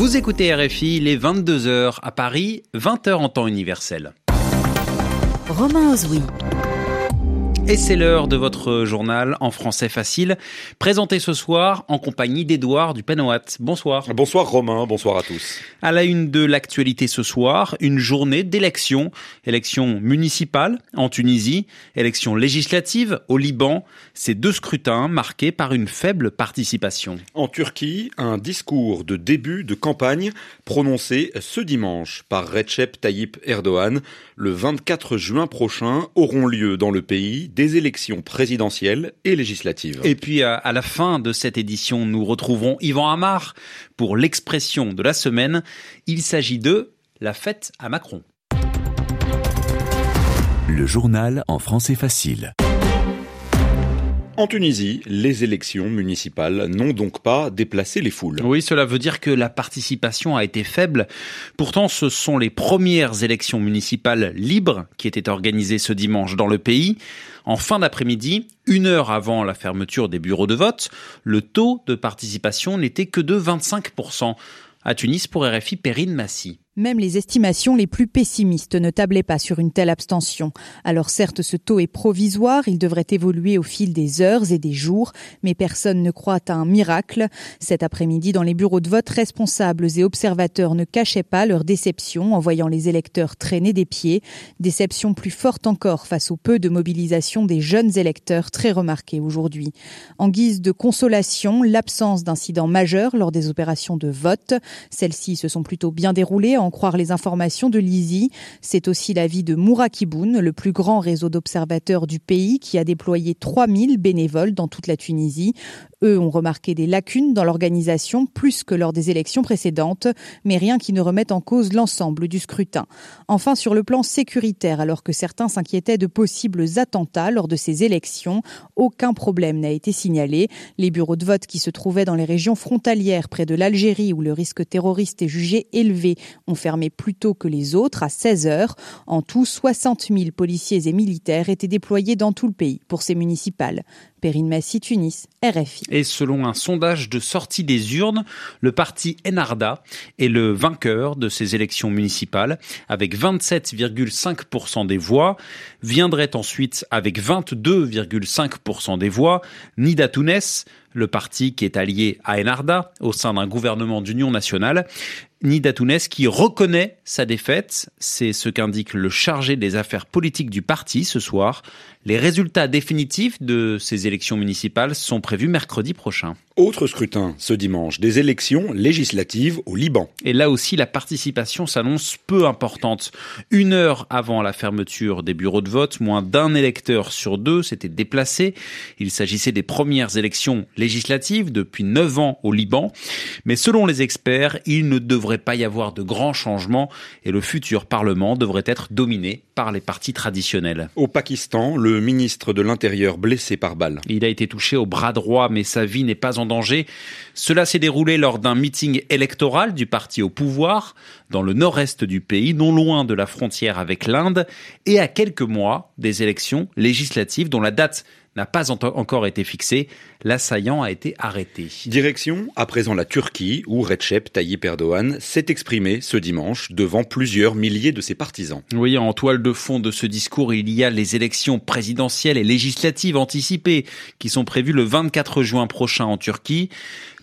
Vous écoutez RFI, les 22h à Paris, 20h en temps universel. Romain. Et c'est l'heure de votre journal en français facile, présenté ce soir en compagnie d'Edouard du Panoat. Bonsoir. Bonsoir Romain, bonsoir à tous. À la une de l'actualité ce soir, une journée d'élections. Élections municipales en Tunisie, élections législatives au Liban. Ces deux scrutins marqués par une faible participation. En Turquie, un discours de début de campagne prononcé ce dimanche par Recep Tayyip Erdogan. Le 24 juin prochain auront lieu dans le pays des élections présidentielles et législatives. Et puis à la fin de cette édition, nous retrouverons Yvan Amar pour l'expression de la semaine. Il s'agit de la fête à Macron. Le journal en français facile. En Tunisie, les élections municipales n'ont donc pas déplacé les foules. Oui, cela veut dire que la participation a été faible. Pourtant, ce sont les premières élections municipales libres qui étaient organisées ce dimanche dans le pays. En fin d'après-midi, une heure avant la fermeture des bureaux de vote, le taux de participation n'était que de 25%. À Tunis, pour RFI, Perrine Massy. Même les estimations les plus pessimistes ne tablaient pas sur une telle abstention. Alors certes, ce taux est provisoire, il devrait évoluer au fil des heures et des jours, mais personne ne croit à un miracle. Cet après-midi, dans les bureaux de vote, responsables et observateurs ne cachaient pas leur déception en voyant les électeurs traîner des pieds. Déception plus forte encore face au peu de mobilisation des jeunes électeurs très remarqués aujourd'hui. En guise de consolation, l'absence d'incidents majeurs lors des opérations de vote. Celles-ci se sont plutôt bien déroulées en croire les informations de l'ISI. C'est aussi l'avis de Mourakiboun, le plus grand réseau d'observateurs du pays qui a déployé 3000 bénévoles dans toute la Tunisie. Eux ont remarqué des lacunes dans l'organisation plus que lors des élections précédentes, mais rien qui ne remette en cause l'ensemble du scrutin. Enfin, sur le plan sécuritaire, alors que certains s'inquiétaient de possibles attentats lors de ces élections, aucun problème n'a été signalé. Les bureaux de vote qui se trouvaient dans les régions frontalières près de l'Algérie où le risque terroriste est jugé élevé ont fermé plus tôt que les autres à 16 heures. En tout, 60 000 policiers et militaires étaient déployés dans tout le pays pour ces municipales. Perrine Massy, Tunis, RFI. Et selon un sondage de sortie des urnes, le parti Enarda est le vainqueur de ces élections municipales avec 27,5% des voix. Viendrait ensuite avec 22,5% des voix Nida Tounes, le parti qui est allié à Enarda au sein d'un gouvernement d'union nationale. Nida Tounes qui reconnaît sa défaite, c'est ce qu'indique le chargé des affaires politiques du parti ce soir. Les résultats définitifs de ces élections municipales sont prévus mercredi prochain. Autre scrutin ce dimanche, des élections législatives au Liban. Et là aussi, la participation s'annonce peu importante. Une heure avant la fermeture des bureaux de vote, moins d'un électeur sur deux s'était déplacé. Il s'agissait des premières élections législatives depuis neuf ans au Liban. Mais selon les experts, il ne devrait pas y avoir de grands changements et le futur Parlement devrait être dominé par les partis traditionnels. Au Pakistan, le ministre de l'Intérieur blessé par balle. Il a été touché au bras droit, mais sa vie n'est pas en danger. Cela s'est déroulé lors d'un meeting électoral du parti au pouvoir dans le nord-est du pays, non loin de la frontière avec l'Inde, et à quelques mois des élections législatives dont la date n'a pas encore été fixé. L'assaillant a été arrêté. Direction à présent la Turquie, où Recep Tayyip Erdogan s'est exprimé ce dimanche devant plusieurs milliers de ses partisans. Oui, en toile de fond de ce discours, il y a les élections présidentielles et législatives anticipées qui sont prévues le 24 juin prochain en Turquie.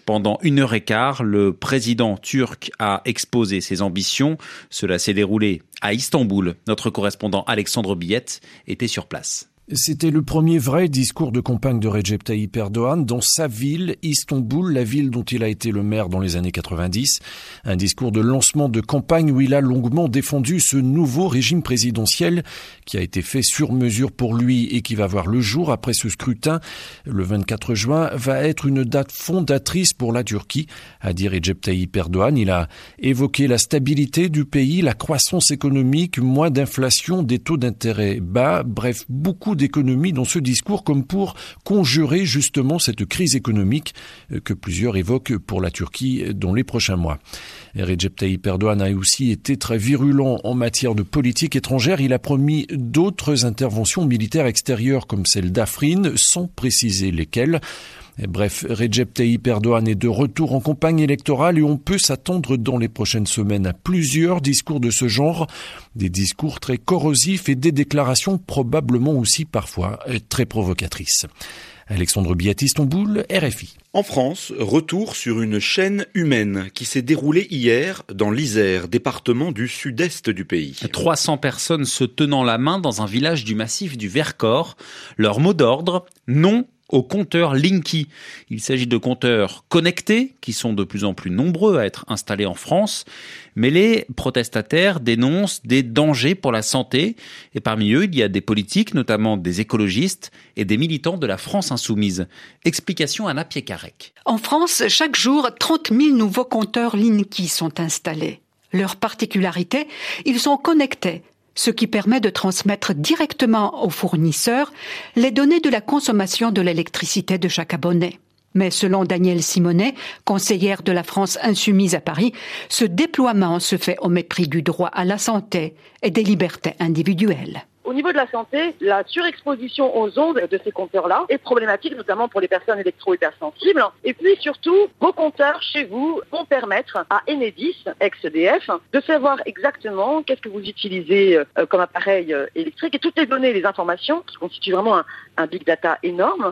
Pendant une heure et quart, le président turc a exposé ses ambitions. Cela s'est déroulé à Istanbul. Notre correspondant Alexandre Billette était sur place. C'était le premier vrai discours de campagne de Recep Tayyip Erdogan dans sa ville, Istanbul, la ville dont il a été le maire dans les années 90. Un discours de lancement de campagne où il a longuement défendu ce nouveau régime présidentiel qui a été fait sur mesure pour lui et qui va voir le jour après ce scrutin. Le 24 juin va être une date fondatrice pour la Turquie, a dit Recep Tayyip Erdogan. Il a évoqué la stabilité du pays, la croissance économique, moins d'inflation, des taux d'intérêt bas, bref, beaucoup d'économie dans ce discours comme pour conjurer justement cette crise économique euh, que plusieurs évoquent pour la Turquie dans les prochains mois. Recep Tayyip Erdogan a aussi été très virulent en matière de politique étrangère. Il a promis d'autres interventions militaires extérieures comme celle d'Afrin sans préciser lesquelles. Bref, Recep Tayyip Erdogan est de retour en campagne électorale et on peut s'attendre dans les prochaines semaines à plusieurs discours de ce genre, des discours très corrosifs et des déclarations probablement aussi parfois très provocatrices. Alexandre Biatistomboul, RFI. En France, retour sur une chaîne humaine qui s'est déroulée hier dans l'Isère, département du sud-est du pays. 300 personnes se tenant la main dans un village du massif du Vercors. Leur mot d'ordre, non aux compteurs Linky. Il s'agit de compteurs connectés qui sont de plus en plus nombreux à être installés en France, mais les protestataires dénoncent des dangers pour la santé et parmi eux, il y a des politiques, notamment des écologistes et des militants de la France insoumise. Explication à Napier Carrec. En France, chaque jour, 30 000 nouveaux compteurs Linky sont installés. Leur particularité, ils sont connectés ce qui permet de transmettre directement aux fournisseurs les données de la consommation de l'électricité de chaque abonné. Mais selon Danielle Simonet, conseillère de la France insoumise à Paris, ce déploiement se fait au mépris du droit à la santé et des libertés individuelles. Au niveau de la santé, la surexposition aux ondes de ces compteurs-là est problématique, notamment pour les personnes électro-hypersensibles. Et puis surtout, vos compteurs chez vous vont permettre à Enedis, ex-EDF, de savoir exactement qu'est-ce que vous utilisez euh, comme appareil euh, électrique et toutes les données, les informations, qui constituent vraiment un, un big data énorme.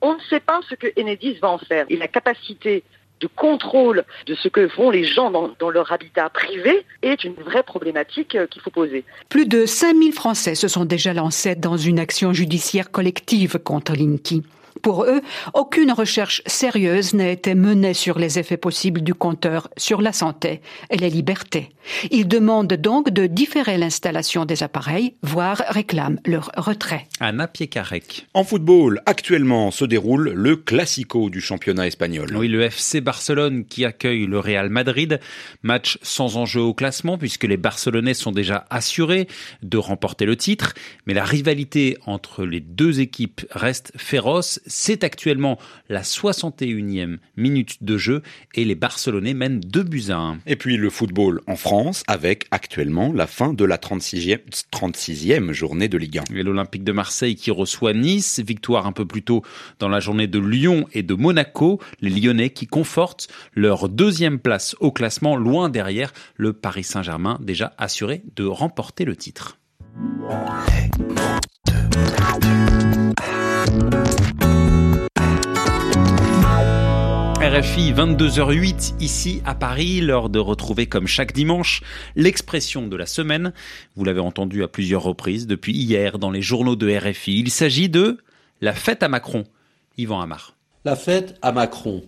On ne sait pas ce que Enedis va en faire. Et la capacité de contrôle de ce que font les gens dans, leur habitat privé est une vraie problématique euh, qu'il faut poser. Plus de 5000 Français se sont déjà lancés dans une action judiciaire collective contre Linky. Pour eux, aucune recherche sérieuse n'a été menée sur les effets possibles du compteur sur la santé et les libertés. Ils demandent donc de différer l'installation des appareils, voire réclament leur retrait. Anna Piekarek. En football, actuellement se déroule le Classico du championnat espagnol. Oui, le FC Barcelone qui accueille le Real Madrid. Match sans enjeu au classement puisque les Barcelonais sont déjà assurés de remporter le titre. Mais la rivalité entre les deux équipes reste féroce c'est actuellement la 61e minute de jeu et les Barcelonais mènent 2 buts à 1. Et puis le football en France avec actuellement la fin de la 36e, 36e journée de Ligue 1. Et l'Olympique de Marseille qui reçoit Nice, victoire un peu plus tôt dans la journée de Lyon et de Monaco, les Lyonnais qui confortent leur deuxième place au classement loin derrière le Paris Saint-Germain déjà assuré de remporter le titre. RFI 22h08 ici à Paris, l'heure de retrouver comme chaque dimanche l'expression de la semaine. Vous l'avez entendu à plusieurs reprises depuis hier dans les journaux de RFI. Il s'agit de la fête à Macron. Yvan Amar. La fête à Macron.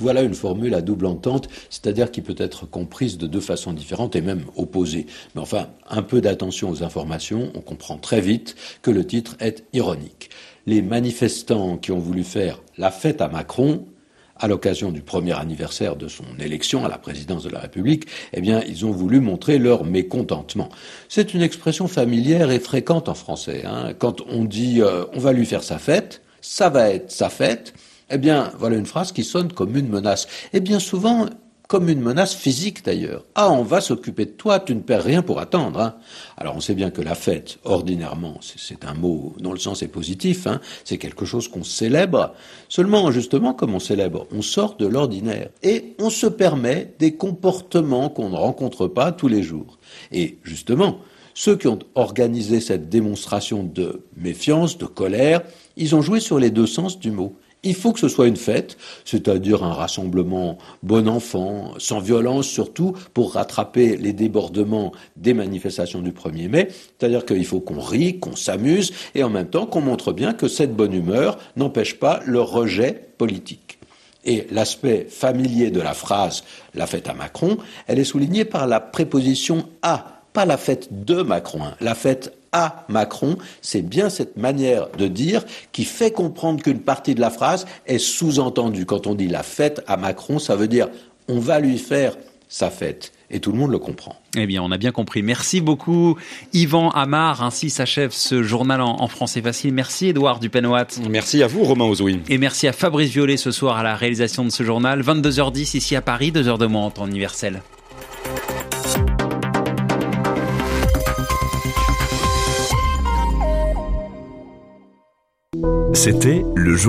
Voilà une formule à double entente, c'est-à-dire qui peut être comprise de deux façons différentes et même opposées. Mais enfin, un peu d'attention aux informations, on comprend très vite que le titre est ironique. Les manifestants qui ont voulu faire la fête à Macron à l'occasion du premier anniversaire de son élection à la présidence de la République, eh bien, ils ont voulu montrer leur mécontentement. C'est une expression familière et fréquente en français. Hein. Quand on dit euh, on va lui faire sa fête, ça va être sa fête, eh bien, voilà une phrase qui sonne comme une menace. Et bien souvent, comme une menace physique d'ailleurs. Ah, on va s'occuper de toi, tu ne perds rien pour attendre. Hein. Alors on sait bien que la fête, ordinairement, c'est un mot dont le sens est positif, hein, c'est quelque chose qu'on célèbre. Seulement, justement, comme on célèbre, on sort de l'ordinaire et on se permet des comportements qu'on ne rencontre pas tous les jours. Et justement, ceux qui ont organisé cette démonstration de méfiance, de colère, ils ont joué sur les deux sens du mot. Il faut que ce soit une fête, c'est-à-dire un rassemblement bon enfant, sans violence surtout, pour rattraper les débordements des manifestations du 1er mai. C'est-à-dire qu'il faut qu'on rie, qu'on s'amuse, et en même temps qu'on montre bien que cette bonne humeur n'empêche pas le rejet politique. Et l'aspect familier de la phrase la fête à Macron, elle est soulignée par la préposition à, pas la fête de Macron, la fête à Macron, c'est bien cette manière de dire qui fait comprendre qu'une partie de la phrase est sous-entendue. Quand on dit la fête à Macron, ça veut dire on va lui faire sa fête. Et tout le monde le comprend. Eh bien, on a bien compris. Merci beaucoup, Yvan Amar. Ainsi s'achève ce journal en, français facile. Merci, Edouard Dupenoat. Merci à vous, Romain Ozoui. Et merci à Fabrice Violet ce soir à la réalisation de ce journal. 22h10 ici à Paris, 2h de moins en temps universel. C'était le jour